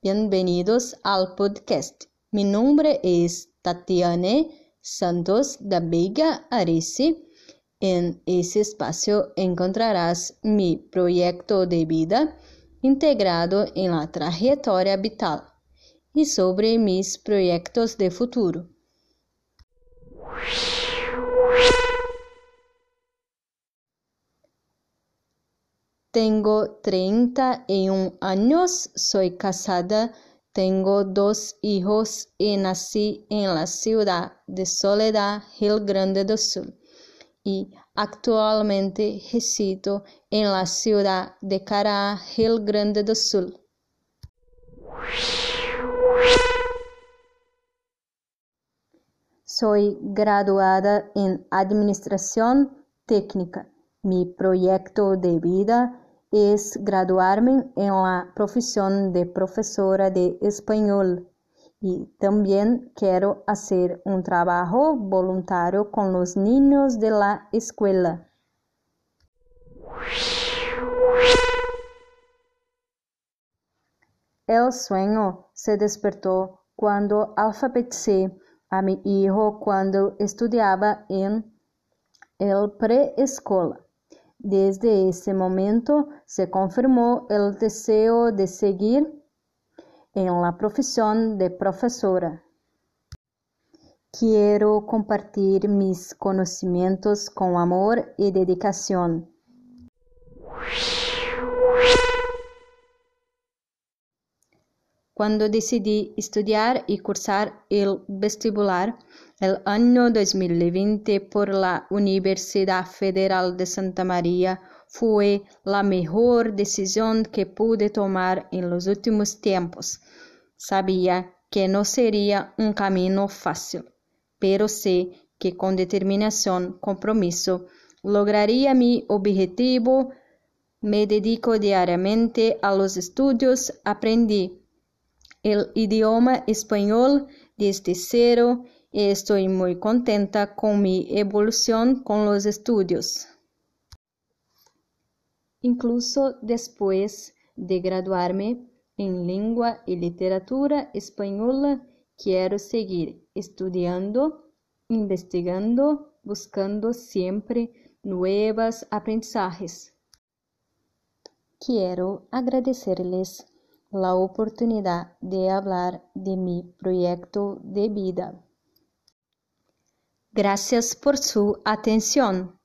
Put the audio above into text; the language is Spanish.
Bienvenidos al podcast. Mi nombre es Tatiana Santos da Vega Arisi. En ese espacio encontrarás mi proyecto de vida integrado en la trayectoria vital y sobre mis proyectos de futuro. Tengo 31 años, soy casada, tengo dos hijos y nací en la ciudad de Soledad, Rio Grande do Sul. Y actualmente resido en la ciudad de Cará, Rio Grande do Sul. Soy graduada en Administración Técnica. Mi proyecto de vida es graduarme en la profesión de profesora de español y también quiero hacer un trabajo voluntario con los niños de la escuela. El sueño se despertó cuando alfabeticé a mi hijo cuando estudiaba en el preescola. Desde ese momento se confirmó el deseo de seguir en la profesión de profesora. Quiero compartir mis conocimientos con amor y dedicación. Cuando decidí estudiar y cursar el vestibular, el año 2020 por la Universidad Federal de Santa María fue la mejor decisión que pude tomar en los últimos tiempos. Sabía que no sería un camino fácil, pero sé que con determinación, compromiso, lograría mi objetivo. Me dedico diariamente a los estudios, aprendí el idioma español desde cero Estoy muy contenta con mi evolución con los estudios. Incluso después de graduarme en lengua y literatura española, quiero seguir estudiando, investigando, buscando siempre nuevas aprendizajes. Quiero agradecerles la oportunidad de hablar de mi proyecto de vida. Gracias por su atención.